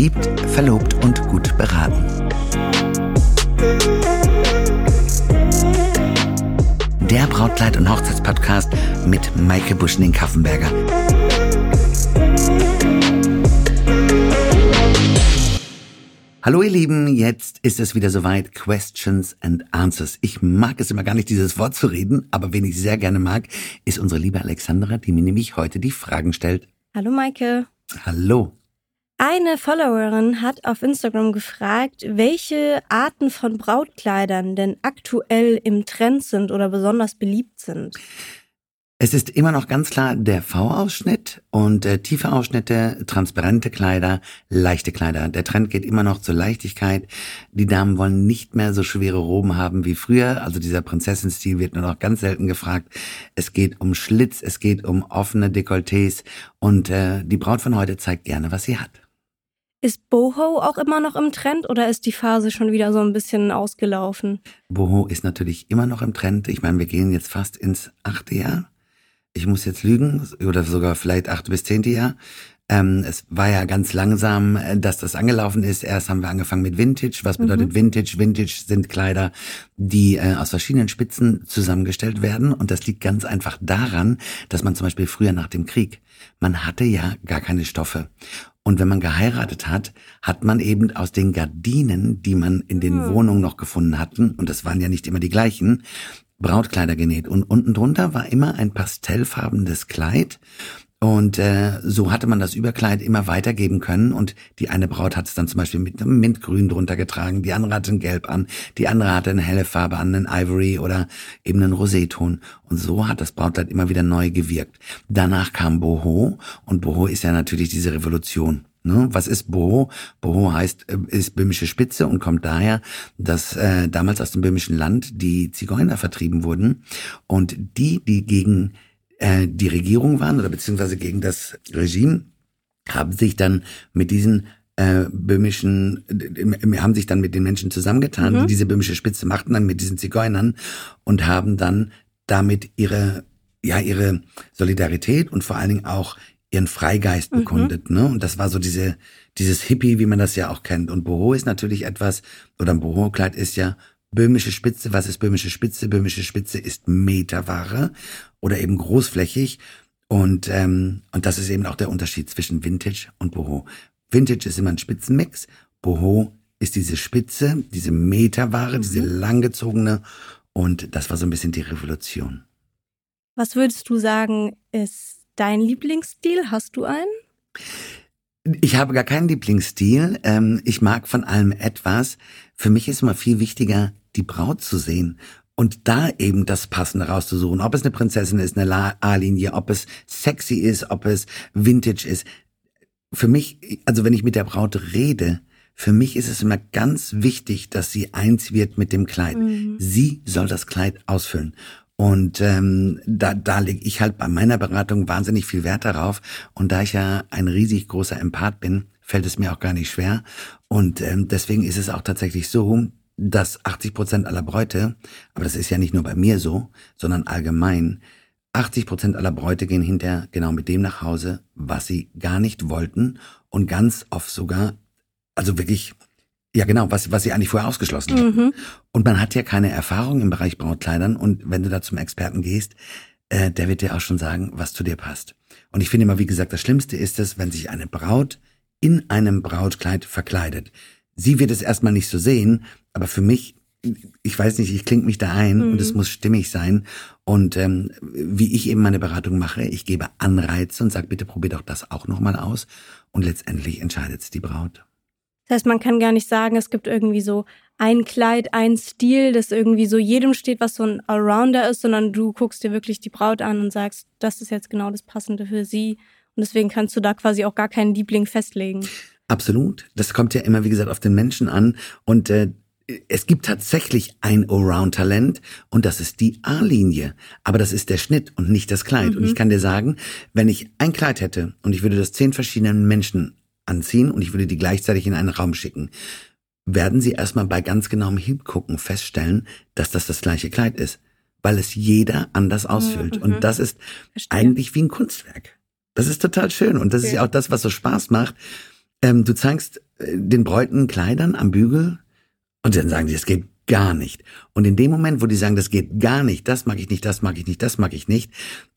Verliebt, verlobt und gut beraten. Der Brautkleid- und Hochzeitspodcast mit Maike Buschning-Kaffenberger. Hallo ihr Lieben, jetzt ist es wieder soweit. Questions and Answers. Ich mag es immer gar nicht, dieses Wort zu reden, aber wen ich sehr gerne mag, ist unsere liebe Alexandra, die mir nämlich heute die Fragen stellt. Hallo Maike. Hallo. Eine Followerin hat auf Instagram gefragt, welche Arten von Brautkleidern denn aktuell im Trend sind oder besonders beliebt sind. Es ist immer noch ganz klar der V-Ausschnitt und äh, tiefe Ausschnitte, transparente Kleider, leichte Kleider. Der Trend geht immer noch zur Leichtigkeit. Die Damen wollen nicht mehr so schwere Roben haben wie früher. Also dieser Prinzessenstil wird nur noch ganz selten gefragt. Es geht um Schlitz, es geht um offene Dekolletés und äh, die Braut von heute zeigt gerne, was sie hat. Ist Boho auch immer noch im Trend oder ist die Phase schon wieder so ein bisschen ausgelaufen? Boho ist natürlich immer noch im Trend. Ich meine, wir gehen jetzt fast ins achte Jahr ich muss jetzt lügen, oder sogar vielleicht achte bis zehnte Jahr. Ähm, es war ja ganz langsam, äh, dass das angelaufen ist. Erst haben wir angefangen mit Vintage. Was bedeutet mhm. Vintage? Vintage sind Kleider, die äh, aus verschiedenen Spitzen zusammengestellt werden. Und das liegt ganz einfach daran, dass man zum Beispiel früher nach dem Krieg, man hatte ja gar keine Stoffe. Und wenn man geheiratet hat, hat man eben aus den Gardinen, die man in den mhm. Wohnungen noch gefunden hatten, und das waren ja nicht immer die gleichen, Brautkleider genäht und unten drunter war immer ein pastellfarbenes Kleid und äh, so hatte man das Überkleid immer weitergeben können und die eine Braut hat es dann zum Beispiel mit einem Mintgrün drunter getragen, die andere hatte ein Gelb an, die andere hatte eine helle Farbe an, einen Ivory oder eben einen Roséton und so hat das Brautkleid immer wieder neu gewirkt. Danach kam Boho und Boho ist ja natürlich diese Revolution. Ne? Was ist Boho? Boho heißt, äh, ist böhmische Spitze und kommt daher, dass äh, damals aus dem böhmischen Land die Zigeuner vertrieben wurden und die, die gegen äh, die Regierung waren oder beziehungsweise gegen das Regime, haben sich dann mit diesen äh, böhmischen, äh, haben sich dann mit den Menschen zusammengetan, mhm. die diese böhmische Spitze machten, dann mit diesen Zigeunern und haben dann damit ihre ja ihre Solidarität und vor allen Dingen auch ihren Freigeist mhm. bekundet, mhm. ne? Und das war so diese, dieses Hippie, wie man das ja auch kennt. Und Boho ist natürlich etwas, oder ein Boho-Kleid ist ja böhmische Spitze. Was ist böhmische Spitze? Böhmische Spitze ist Meterware oder eben großflächig. Und, ähm, und das ist eben auch der Unterschied zwischen Vintage und Boho. Vintage ist immer ein Spitzenmix. Boho ist diese Spitze, diese Meterware, mhm. diese langgezogene. Und das war so ein bisschen die Revolution. Was würdest du sagen, ist dein Lieblingsstil? Hast du einen? Ich habe gar keinen Lieblingsstil. Ähm, ich mag von allem etwas. Für mich ist immer viel wichtiger, die Braut zu sehen und da eben das Passende rauszusuchen. Ob es eine Prinzessin ist, eine A-Linie, ob es sexy ist, ob es Vintage ist. Für mich, also wenn ich mit der Braut rede, für mich ist es immer ganz wichtig, dass sie eins wird mit dem Kleid. Mhm. Sie soll das Kleid ausfüllen. Und ähm, da, da lege ich halt bei meiner Beratung wahnsinnig viel Wert darauf. Und da ich ja ein riesig großer Empath bin, fällt es mir auch gar nicht schwer. Und ähm, deswegen ist es auch tatsächlich so, dass 80 Prozent aller Bräute, aber das ist ja nicht nur bei mir so, sondern allgemein, 80 Prozent aller Bräute gehen hinterher genau mit dem nach Hause, was sie gar nicht wollten und ganz oft sogar, also wirklich ja, genau, was, was sie eigentlich vorher ausgeschlossen haben. Mhm. Und man hat ja keine Erfahrung im Bereich Brautkleidern und wenn du da zum Experten gehst, äh, der wird dir auch schon sagen, was zu dir passt. Und ich finde immer, wie gesagt, das Schlimmste ist es, wenn sich eine Braut in einem Brautkleid verkleidet. Sie wird es erstmal nicht so sehen, aber für mich, ich weiß nicht, ich klinge mich da ein mhm. und es muss stimmig sein. Und ähm, wie ich eben meine Beratung mache, ich gebe Anreize und sage, bitte probier doch das auch nochmal aus. Und letztendlich entscheidet es die Braut. Das heißt, man kann gar nicht sagen, es gibt irgendwie so ein Kleid, ein Stil, das irgendwie so jedem steht, was so ein Allrounder ist, sondern du guckst dir wirklich die Braut an und sagst, das ist jetzt genau das Passende für sie. Und deswegen kannst du da quasi auch gar keinen Liebling festlegen. Absolut. Das kommt ja immer, wie gesagt, auf den Menschen an. Und äh, es gibt tatsächlich ein Allround-Talent und das ist die A-Linie. Aber das ist der Schnitt und nicht das Kleid. Mhm. Und ich kann dir sagen, wenn ich ein Kleid hätte und ich würde das zehn verschiedenen Menschen anziehen und ich würde die gleichzeitig in einen Raum schicken, werden Sie erstmal bei ganz genauem Hingucken feststellen, dass das das gleiche Kleid ist, weil es jeder anders ausfüllt. Mhm. Und das ist Verstehe. eigentlich wie ein Kunstwerk. Das ist total schön und das okay. ist ja auch das, was so Spaß macht. Ähm, du zeigst äh, den Bräuten Kleidern am Bügel und dann sagen die, das geht gar nicht. Und in dem Moment, wo die sagen, das geht gar nicht, das mag ich nicht, das mag ich nicht, das mag ich nicht,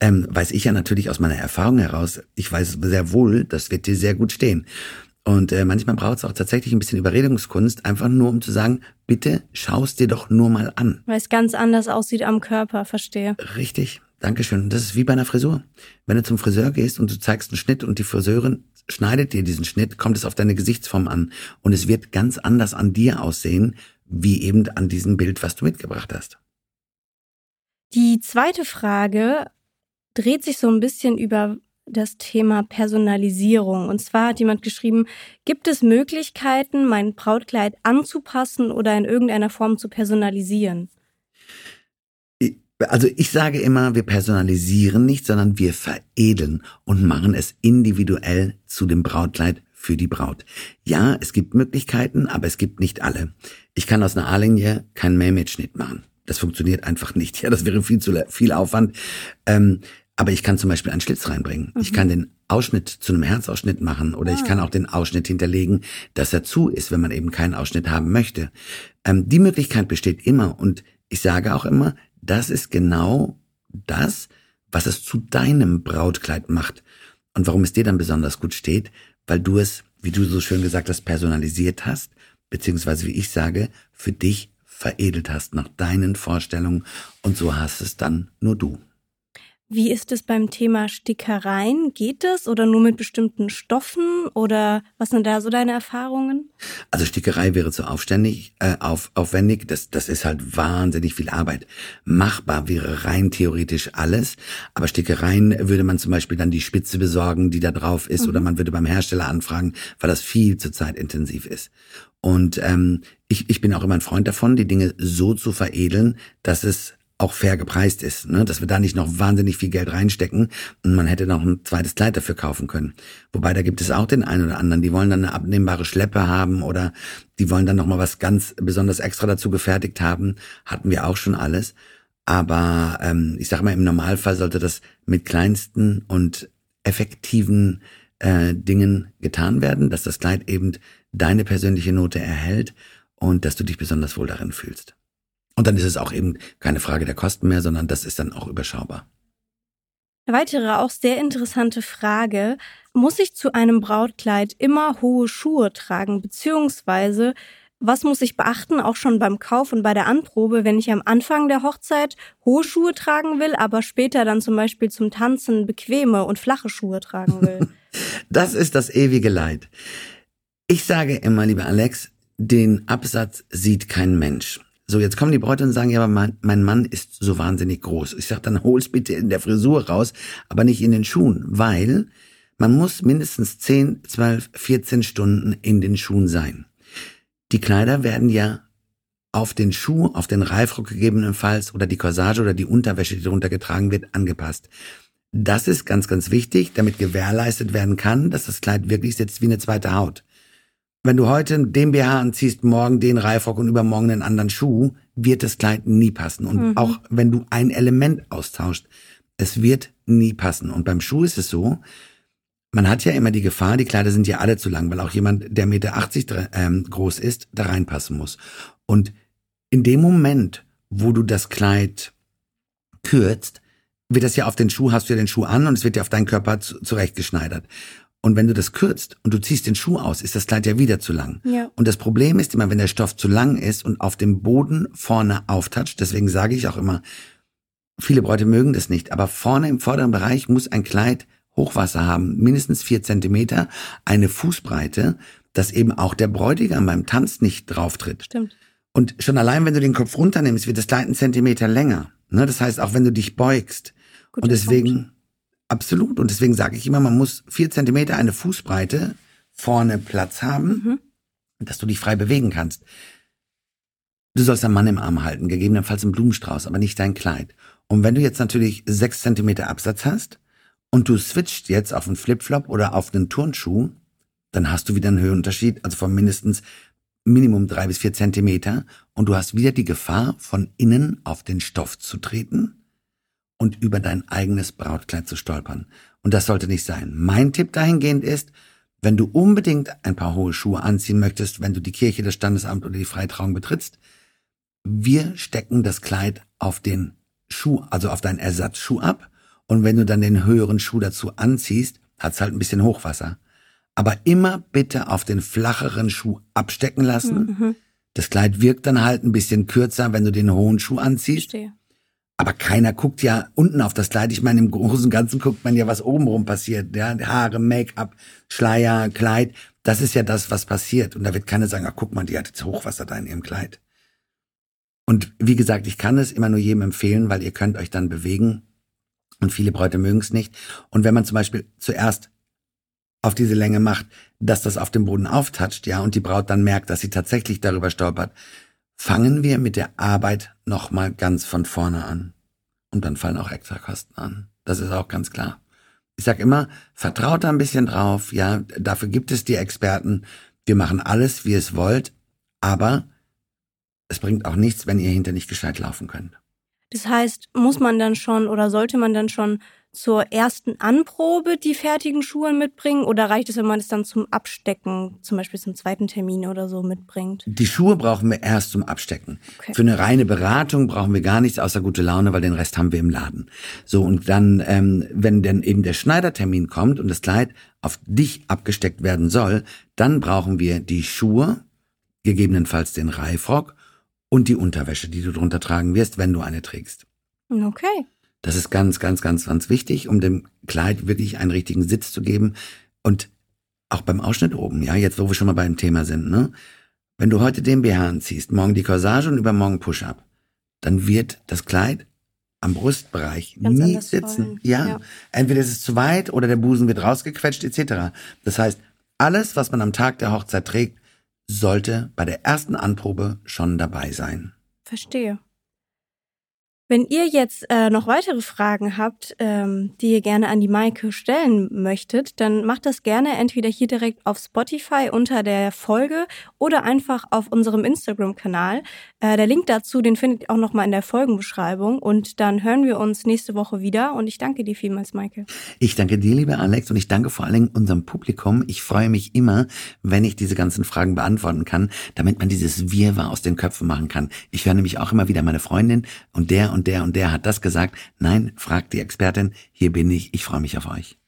ähm, weiß ich ja natürlich aus meiner Erfahrung heraus, ich weiß sehr wohl, das wird dir sehr gut stehen. Und äh, manchmal braucht es auch tatsächlich ein bisschen Überredungskunst, einfach nur um zu sagen, bitte schaust dir doch nur mal an. Weil es ganz anders aussieht am Körper, verstehe. Richtig, Dankeschön. Das ist wie bei einer Frisur. Wenn du zum Friseur gehst und du zeigst einen Schnitt und die Friseurin schneidet dir diesen Schnitt, kommt es auf deine Gesichtsform an. Und es wird ganz anders an dir aussehen, wie eben an diesem Bild, was du mitgebracht hast. Die zweite Frage dreht sich so ein bisschen über das Thema Personalisierung. Und zwar hat jemand geschrieben, gibt es Möglichkeiten, mein Brautkleid anzupassen oder in irgendeiner Form zu personalisieren? Also ich sage immer, wir personalisieren nicht, sondern wir veredeln und machen es individuell zu dem Brautkleid für die Braut. Ja, es gibt Möglichkeiten, aber es gibt nicht alle. Ich kann aus einer A-Linie keinen Mermaid-Schnitt machen. Das funktioniert einfach nicht. Ja, das wäre viel zu viel Aufwand. Ähm, aber ich kann zum Beispiel einen Schlitz reinbringen. Mhm. Ich kann den Ausschnitt zu einem Herzausschnitt machen oder ah. ich kann auch den Ausschnitt hinterlegen, dass er zu ist, wenn man eben keinen Ausschnitt haben möchte. Ähm, die Möglichkeit besteht immer und ich sage auch immer, das ist genau das, was es zu deinem Brautkleid macht. Und warum es dir dann besonders gut steht, weil du es, wie du so schön gesagt hast, personalisiert hast, beziehungsweise wie ich sage, für dich veredelt hast nach deinen Vorstellungen und so hast es dann nur du. Wie ist es beim Thema Stickereien? Geht es oder nur mit bestimmten Stoffen oder was sind da so deine Erfahrungen? Also Stickerei wäre zu aufständig, äh, auf, aufwendig. Das, das ist halt wahnsinnig viel Arbeit. Machbar wäre rein theoretisch alles, aber Stickereien würde man zum Beispiel dann die Spitze besorgen, die da drauf ist, mhm. oder man würde beim Hersteller anfragen, weil das viel zu zeitintensiv ist. Und ähm, ich, ich bin auch immer ein Freund davon, die Dinge so zu veredeln, dass es auch fair gepreist ist, ne? dass wir da nicht noch wahnsinnig viel Geld reinstecken und man hätte noch ein zweites Kleid dafür kaufen können. Wobei da gibt es auch den einen oder anderen, die wollen dann eine abnehmbare Schleppe haben oder die wollen dann noch mal was ganz besonders extra dazu gefertigt haben. Hatten wir auch schon alles. Aber ähm, ich sage mal, im Normalfall sollte das mit kleinsten und effektiven äh, Dingen getan werden, dass das Kleid eben deine persönliche Note erhält und dass du dich besonders wohl darin fühlst. Und dann ist es auch eben keine Frage der Kosten mehr, sondern das ist dann auch überschaubar. Eine weitere auch sehr interessante Frage. Muss ich zu einem Brautkleid immer hohe Schuhe tragen? Beziehungsweise, was muss ich beachten, auch schon beim Kauf und bei der Anprobe, wenn ich am Anfang der Hochzeit hohe Schuhe tragen will, aber später dann zum Beispiel zum Tanzen bequeme und flache Schuhe tragen will? das ist das ewige Leid. Ich sage immer, lieber Alex, den Absatz sieht kein Mensch. So, jetzt kommen die Bräute und sagen, ja, aber mein, mein Mann ist so wahnsinnig groß. Ich sag, dann hol's bitte in der Frisur raus, aber nicht in den Schuhen, weil man muss mindestens 10, 12, 14 Stunden in den Schuhen sein. Die Kleider werden ja auf den Schuh, auf den Reifrock gegebenenfalls oder die Corsage oder die Unterwäsche, die darunter getragen wird, angepasst. Das ist ganz, ganz wichtig, damit gewährleistet werden kann, dass das Kleid wirklich sitzt wie eine zweite Haut. Wenn du heute den BH anziehst, morgen den Reifrock und übermorgen einen anderen Schuh, wird das Kleid nie passen. Und mhm. auch wenn du ein Element austauscht, es wird nie passen. Und beim Schuh ist es so, man hat ja immer die Gefahr, die Kleider sind ja alle zu lang, weil auch jemand, der Meter 80 ähm, groß ist, da reinpassen muss. Und in dem Moment, wo du das Kleid kürzt, wird das ja auf den Schuh, hast du ja den Schuh an und es wird ja auf deinen Körper zurechtgeschneidert. Und wenn du das kürzt und du ziehst den Schuh aus, ist das Kleid ja wieder zu lang. Ja. Und das Problem ist immer, wenn der Stoff zu lang ist und auf dem Boden vorne auftatscht, deswegen sage ich auch immer, viele Bräute mögen das nicht, aber vorne im vorderen Bereich muss ein Kleid Hochwasser haben, mindestens vier Zentimeter, eine Fußbreite, dass eben auch der Bräutigam beim Tanz nicht drauftritt. Stimmt. Und schon allein, wenn du den Kopf runternimmst, wird das Kleid einen Zentimeter länger. Ne? Das heißt, auch wenn du dich beugst. Guter und deswegen, Punkt Absolut. Und deswegen sage ich immer, man muss vier Zentimeter eine Fußbreite vorne Platz haben, mhm. dass du dich frei bewegen kannst. Du sollst einen Mann im Arm halten, gegebenenfalls einen Blumenstrauß, aber nicht dein Kleid. Und wenn du jetzt natürlich sechs Zentimeter Absatz hast und du switcht jetzt auf einen Flipflop oder auf einen Turnschuh, dann hast du wieder einen Höhenunterschied, also von mindestens Minimum drei bis vier Zentimeter und du hast wieder die Gefahr, von innen auf den Stoff zu treten und über dein eigenes Brautkleid zu stolpern. Und das sollte nicht sein. Mein Tipp dahingehend ist, wenn du unbedingt ein paar hohe Schuhe anziehen möchtest, wenn du die Kirche, das Standesamt oder die Freitrauung betrittst, wir stecken das Kleid auf den Schuh, also auf deinen Ersatzschuh ab. Und wenn du dann den höheren Schuh dazu anziehst, hat's halt ein bisschen Hochwasser. Aber immer bitte auf den flacheren Schuh abstecken lassen. Mhm. Das Kleid wirkt dann halt ein bisschen kürzer, wenn du den hohen Schuh anziehst. Verstehe. Aber keiner guckt ja unten auf das Kleid. Ich meine, im Großen und Ganzen guckt man ja, was obenrum passiert. Ja, Haare, Make-up, Schleier, Kleid. Das ist ja das, was passiert. Und da wird keiner sagen, ach, guck mal, die hat jetzt Hochwasser da in ihrem Kleid. Und wie gesagt, ich kann es immer nur jedem empfehlen, weil ihr könnt euch dann bewegen. Und viele Bräute mögen es nicht. Und wenn man zum Beispiel zuerst auf diese Länge macht, dass das auf dem Boden auftatscht, ja, und die Braut dann merkt, dass sie tatsächlich darüber stolpert, fangen wir mit der Arbeit nochmal ganz von vorne an. Und dann fallen auch extra Kosten an. Das ist auch ganz klar. Ich sag immer, vertraut da ein bisschen drauf, ja, dafür gibt es die Experten. Wir machen alles, wie es wollt, aber es bringt auch nichts, wenn ihr hinter nicht gescheit laufen könnt. Das heißt, muss man dann schon oder sollte man dann schon zur ersten Anprobe die fertigen Schuhe mitbringen oder reicht es, wenn man es dann zum Abstecken, zum Beispiel zum zweiten Termin oder so mitbringt? Die Schuhe brauchen wir erst zum Abstecken. Okay. Für eine reine Beratung brauchen wir gar nichts außer gute Laune, weil den Rest haben wir im Laden. So, und dann, ähm, wenn dann eben der Schneidertermin kommt und das Kleid auf dich abgesteckt werden soll, dann brauchen wir die Schuhe, gegebenenfalls den Reifrock und die Unterwäsche, die du drunter tragen wirst, wenn du eine trägst. Okay. Das ist ganz, ganz, ganz, ganz wichtig, um dem Kleid wirklich einen richtigen Sitz zu geben. Und auch beim Ausschnitt oben, ja, jetzt wo wir schon mal beim Thema sind, ne? Wenn du heute den BH anziehst, morgen die Corsage und übermorgen Push-Up, dann wird das Kleid am Brustbereich Ganz nie sitzen. Ja. Ja. Entweder ist es zu weit oder der Busen wird rausgequetscht, etc. Das heißt, alles, was man am Tag der Hochzeit trägt, sollte bei der ersten Anprobe schon dabei sein. Verstehe. Wenn ihr jetzt äh, noch weitere Fragen habt, ähm, die ihr gerne an die Maike stellen möchtet, dann macht das gerne entweder hier direkt auf Spotify unter der Folge oder einfach auf unserem Instagram-Kanal. Äh, der Link dazu, den findet ihr auch nochmal in der Folgenbeschreibung. Und dann hören wir uns nächste Woche wieder. Und ich danke dir vielmals, Maike. Ich danke dir, lieber Alex, und ich danke vor allen Dingen unserem Publikum. Ich freue mich immer, wenn ich diese ganzen Fragen beantworten kann, damit man dieses Wirrwarr aus den Köpfen machen kann. Ich höre nämlich auch immer wieder meine Freundin und der und der und der hat das gesagt. Nein, fragt die Expertin. Hier bin ich. Ich freue mich auf euch.